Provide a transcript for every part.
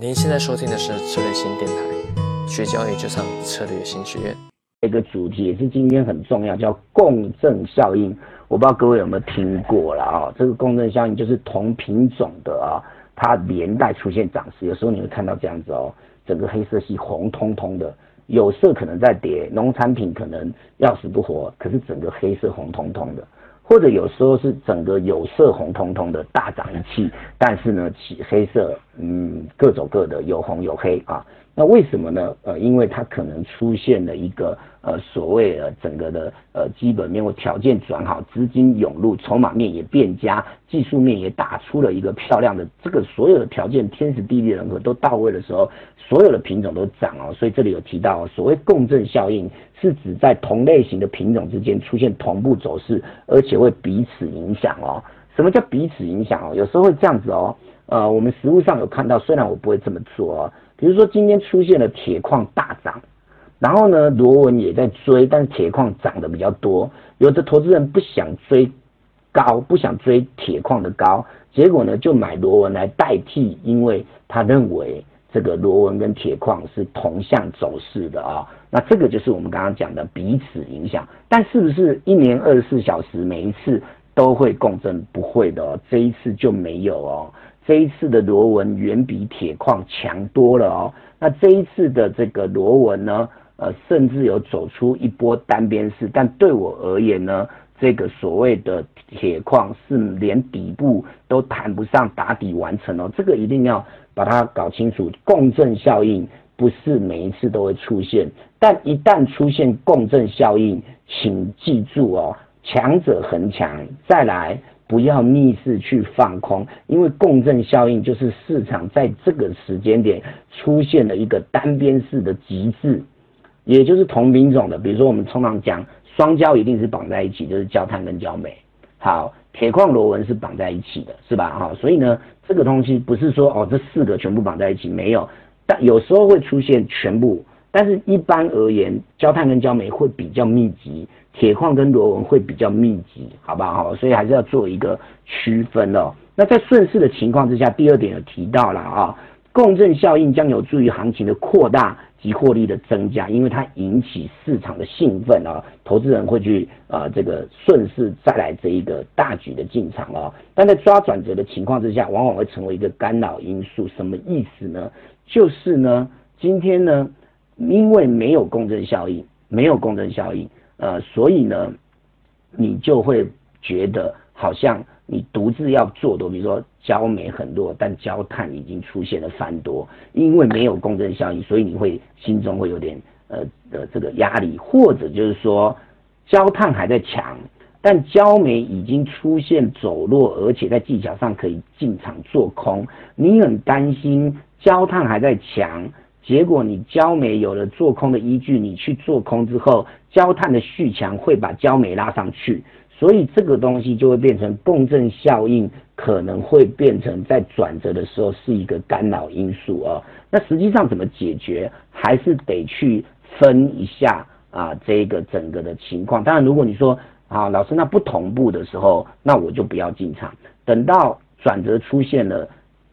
您现在收听的是策略新电台，学交易就上策略新学院。一个主题也是今天很重要，叫共振效应。我不知道各位有没有听过了啊？这个共振效应就是同品种的啊，它连带出现涨势。有时候你会看到这样子哦，整个黑色系红彤彤的，有色可能在跌，农产品可能要死不活，可是整个黑色红彤彤的。或者有时候是整个有色红彤彤的大涨一气，但是呢，起黑色，嗯，各走各的，有红有黑啊。那为什么呢？呃，因为它可能出现了一个呃所谓的整个的呃基本面或条件转好，资金涌入，筹码面也变佳，技术面也打出了一个漂亮的这个所有的条件，天时地利人和都到位的时候，所有的品种都涨哦。所以这里有提到所谓共振效应，是指在同类型的品种之间出现同步走势，而且会彼此影响哦。什么叫彼此影响哦？有时候会这样子哦。呃，我们实物上有看到，虽然我不会这么做哦。比如说今天出现了铁矿大涨，然后呢，螺纹也在追，但是铁矿涨的比较多。有的投资人不想追高，不想追铁矿的高，结果呢就买螺纹来代替，因为他认为这个螺纹跟铁矿是同向走势的啊。那这个就是我们刚刚讲的彼此影响。但是不是一年二十四小时每一次都会共振？不会的哦，这一次就没有哦。这一次的螺纹远比铁矿强多了哦。那这一次的这个螺纹呢，呃，甚至有走出一波单边式。但对我而言呢，这个所谓的铁矿是连底部都谈不上打底完成哦。这个一定要把它搞清楚。共振效应不是每一次都会出现，但一旦出现共振效应，请记住哦，强者恒强。再来。不要逆势去放空，因为共振效应就是市场在这个时间点出现了一个单边式的极致，也就是同品种的，比如说我们通常讲双焦一定是绑在一起，就是焦炭跟焦煤。好，铁矿螺纹是绑在一起的，是吧？哈，所以呢，这个东西不是说哦这四个全部绑在一起，没有，但有时候会出现全部。但是一般而言，焦炭跟焦煤会比较密集，铁矿跟螺纹会比较密集，好不好？所以还是要做一个区分哦。那在顺势的情况之下，第二点有提到了啊，共振效应将有助于行情的扩大及获利的增加，因为它引起市场的兴奋啊，投资人会去啊这个顺势再来这一个大举的进场哦。但在抓转折的情况之下，往往会成为一个干扰因素。什么意思呢？就是呢，今天呢。因为没有共振效应，没有共振效应，呃，所以呢，你就会觉得好像你独自要做多，比如说焦煤很弱，但焦炭已经出现了翻多，因为没有共振效应，所以你会心中会有点呃的这个压力，或者就是说焦炭还在强，但焦煤已经出现走弱，而且在技巧上可以进场做空，你很担心焦炭还在强。结果你焦煤有了做空的依据，你去做空之后，焦炭的续强会把焦煤拉上去，所以这个东西就会变成共振效应，可能会变成在转折的时候是一个干扰因素哦。那实际上怎么解决，还是得去分一下啊，这个整个的情况。当然，如果你说啊，老师那不同步的时候，那我就不要进场，等到转折出现了，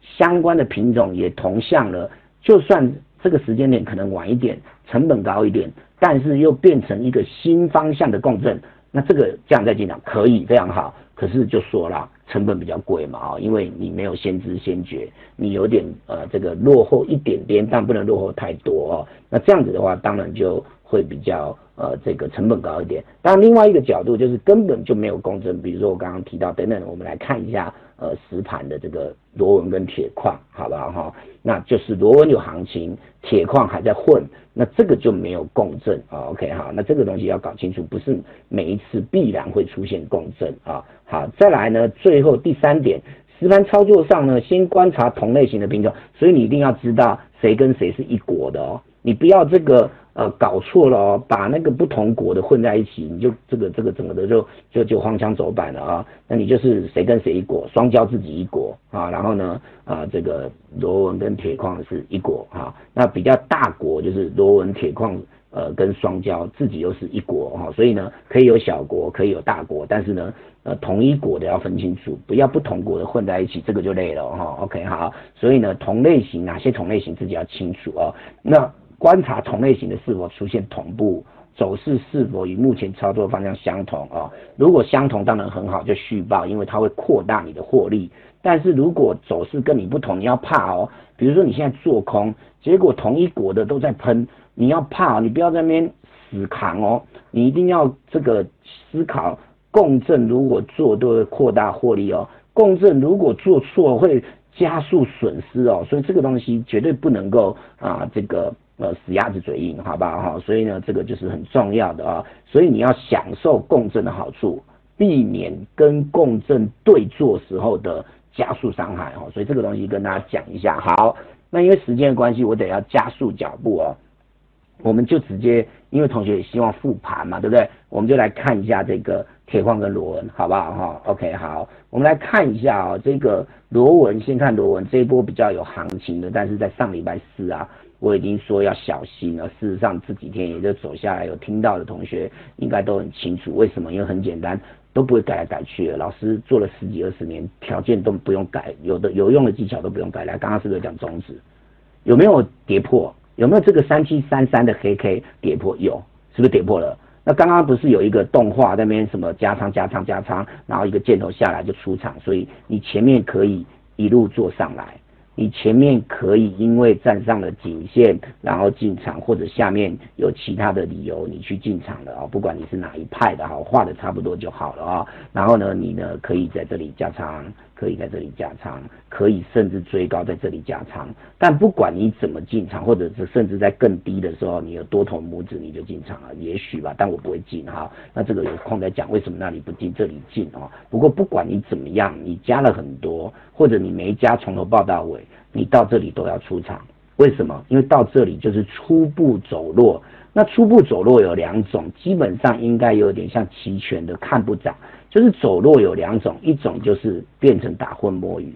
相关的品种也同向了，就算。这个时间点可能晚一点，成本高一点，但是又变成一个新方向的共振，那这个这样再进场可以非常好，可是就说了成本比较贵嘛啊，因为你没有先知先觉，你有点呃这个落后一点点，但不能落后太多哦。那这样子的话，当然就会比较呃这个成本高一点。当然另外一个角度就是根本就没有共振，比如说我刚刚提到等等，我们来看一下。呃，实盘的这个螺纹跟铁矿，好不好哈？那就是螺纹有行情，铁矿还在混，那这个就没有共振啊。OK 哈，那这个东西要搞清楚，不是每一次必然会出现共振啊。好，再来呢，最后第三点，实盘操作上呢，先观察同类型的品种，所以你一定要知道谁跟谁是一国的哦，你不要这个。呃，搞错了哦，把那个不同国的混在一起，你就这个这个整个的就就就荒腔走板了啊。那你就是谁跟谁一国，双交自己一国啊，然后呢啊，这个螺纹跟铁矿是一国啊。那比较大国就是螺纹铁矿呃跟双交，自己又是一国哈，所以呢可以有小国，可以有大国，但是呢呃同一国的要分清楚，不要不同国的混在一起，这个就累了哈。OK 好，所以呢同类型哪些同类型自己要清楚哦。那观察同类型的是否出现同步。走势是否与目前操作方向相同啊？如果相同，当然很好，就续报，因为它会扩大你的获利。但是如果走势跟你不同，你要怕哦。比如说你现在做空，结果同一国的都在喷，你要怕，你不要在那边死扛哦。你一定要这个思考，共振如果做都会扩大获利哦，共振如果做错会加速损失哦。所以这个东西绝对不能够啊，这个。呃，死鸭子嘴硬，好不好哈？所以呢，这个就是很重要的啊。所以你要享受共振的好处，避免跟共振对坐时候的加速伤害哈。所以这个东西跟大家讲一下。好，那因为时间的关系，我得要加速脚步哦。我们就直接，因为同学也希望复盘嘛，对不对？我们就来看一下这个铁矿跟螺纹，好不好哈？OK，好，我们来看一下啊，这个螺纹，先看螺纹这一波比较有行情的，但是在上礼拜四啊。我已经说要小心了。事实上，这几天也就走下来，有听到的同学应该都很清楚为什么？因为很简单，都不会改来改去的。老师做了十几二十年，条件都不用改，有的有用的技巧都不用改。来，刚刚是不是讲中指？有没有跌破？有没有这个三七三三的黑 K 跌破？有，是不是跌破了？那刚刚不是有一个动画那边什么加仓加仓加仓，然后一个箭头下来就出场，所以你前面可以一路做上来。你前面可以因为站上了颈线，然后进场，或者下面有其他的理由你去进场了啊，不管你是哪一派的哈，画的差不多就好了啊。然后呢，你呢可以在这里加仓。可以在这里加仓，可以甚至追高在这里加仓。但不管你怎么进场，或者是甚至在更低的时候，你有多头拇指你就进场了，也许吧。但我不会进哈。那这个有空再讲为什么那里不进，这里进哦。不过不管你怎么样，你加了很多，或者你没加，从头报到尾，你到这里都要出场。为什么？因为到这里就是初步走弱。那初步走弱有两种，基本上应该有点像期权的看不涨。就是走弱有两种，一种就是变成打混摸鱼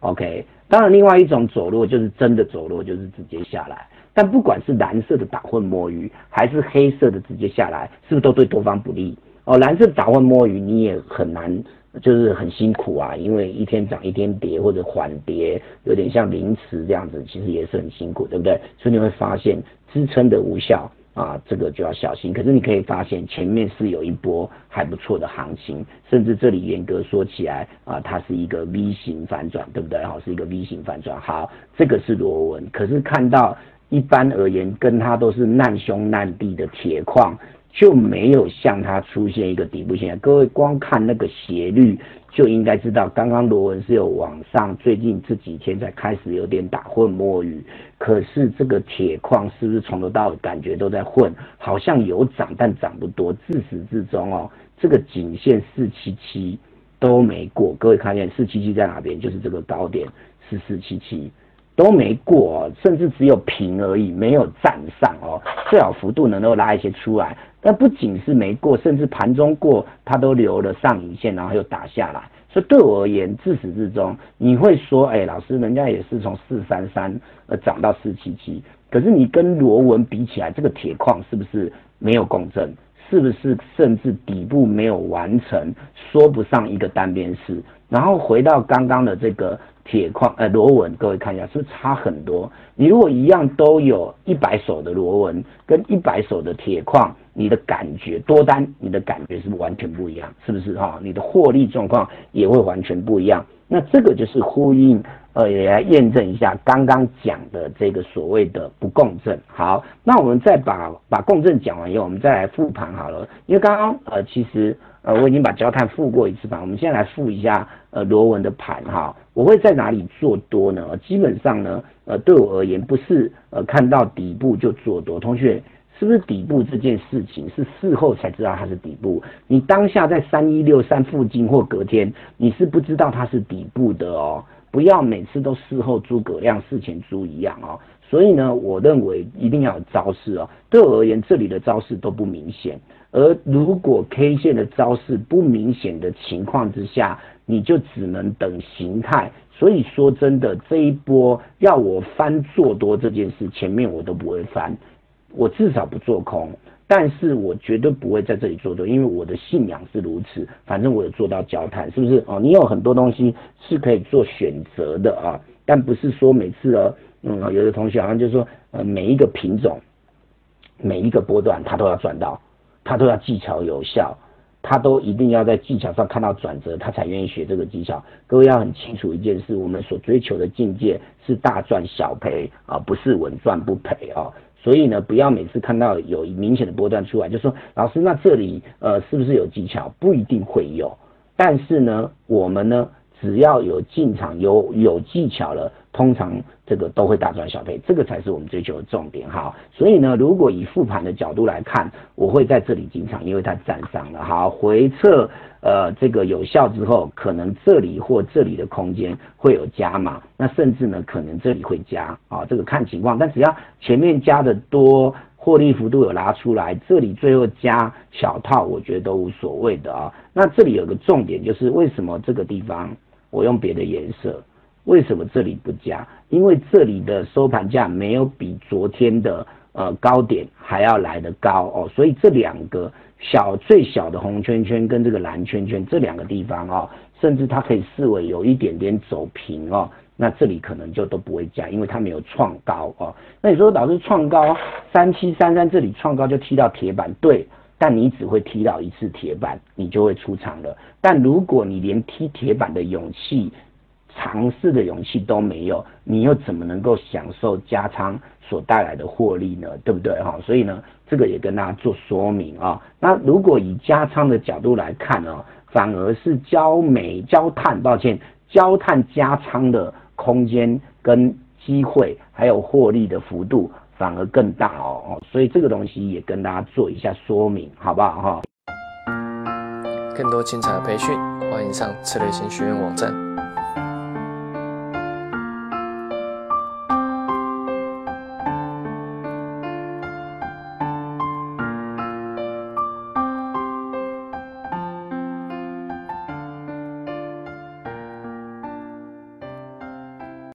，OK。当然，另外一种走弱就是真的走弱，就是直接下来。但不管是蓝色的打混摸鱼，还是黑色的直接下来，是不是都对多方不利？哦，蓝色打混摸鱼你也很难，就是很辛苦啊，因为一天涨一天跌或者缓跌，有点像凌迟这样子，其实也是很辛苦，对不对？所以你会发现支撑的无效。啊，这个就要小心。可是你可以发现前面是有一波还不错的行情，甚至这里严格说起来啊，它是一个 V 型反转，对不对？好，是一个 V 型反转。好，这个是螺纹。可是看到一般而言，跟它都是难兄难弟的铁矿。就没有向它出现一个底部线。各位光看那个斜率，就应该知道，刚刚螺纹是有往上，最近这几天才开始有点打混摸鱼。可是这个铁矿是不是从头到尾感觉都在混？好像有涨，但涨不多。自始至终哦，这个颈线四七七都没过。各位看见四七七在哪边？就是这个高点是四七七。都没过，甚至只有平而已，没有站上哦。最好幅度能够拉一些出来，但不仅是没过，甚至盘中过，它都留了上影线，然后又打下来。所以对我而言，自始至终，你会说，哎，老师，人家也是从四三三呃涨到四七七，可是你跟螺纹比起来，这个铁矿是不是没有共振？是不是甚至底部没有完成，说不上一个单边式？然后回到刚刚的这个。铁矿呃螺纹，各位看一下，是不是差很多？你如果一样都有一百手的螺纹跟一百手的铁矿，你的感觉多单，你的感觉是不是完全不一样？是不是哈？你的获利状况也会完全不一样。那这个就是呼应，呃，也来验证一下刚刚讲的这个所谓的不共振。好，那我们再把把共振讲完以后，我们再来复盘好了。因为刚刚呃，其实呃，我已经把焦炭复过一次盘，我们现在来复一下呃螺纹的盘哈。我会在哪里做多呢？基本上呢，呃，对我而言不是呃看到底部就做多。同学，是不是底部这件事情是事后才知道它是底部？你当下在三一六三附近或隔天，你是不知道它是底部的哦。不要每次都事后诸葛亮，事前猪一样哦。所以呢，我认为一定要有招式哦。对我而言，这里的招式都不明显。而如果 K 线的招式不明显的情况之下，你就只能等形态。所以说真的，这一波要我翻做多这件事，前面我都不会翻。我至少不做空，但是我绝对不会在这里做多，因为我的信仰是如此。反正我有做到交谈，是不是？哦，你有很多东西是可以做选择的啊，但不是说每次哦，嗯，有的同学好像就说，呃，每一个品种，每一个波段他都要赚到，他都要技巧有效。他都一定要在技巧上看到转折，他才愿意学这个技巧。各位要很清楚一件事，我们所追求的境界是大赚小赔啊，不是稳赚不赔啊。所以呢，不要每次看到有明显的波段出来，就说老师，那这里呃是不是有技巧？不一定会有，但是呢，我们呢。只要有进场有有技巧了，通常这个都会大赚小赔，这个才是我们追求的重点哈。所以呢，如果以复盘的角度来看，我会在这里进场，因为它站上了。好，回撤呃这个有效之后，可能这里或这里的空间会有加码，那甚至呢可能这里会加啊，这个看情况。但只要前面加的多，获利幅度有拉出来，这里最后加小套，我觉得都无所谓的啊。那这里有个重点就是为什么这个地方？我用别的颜色，为什么这里不加？因为这里的收盘价没有比昨天的呃高点还要来得高哦，所以这两个小最小的红圈圈跟这个蓝圈圈这两个地方哦，甚至它可以视为有一点点走平哦，那这里可能就都不会加，因为它没有创高哦。那你说导致创高三七三三这里创高就踢到铁板，对。但你只会踢到一次铁板，你就会出场了。但如果你连踢铁板的勇气、尝试的勇气都没有，你又怎么能够享受加仓所带来的获利呢？对不对？哈，所以呢，这个也跟大家做说明啊。那如果以加仓的角度来看呢，反而是焦煤、焦炭，抱歉，焦炭加仓的空间跟机会，还有获利的幅度。反而更大哦，所以这个东西也跟大家做一下说明，好不好哈？更多精彩的培训，欢迎上策略型学院网站。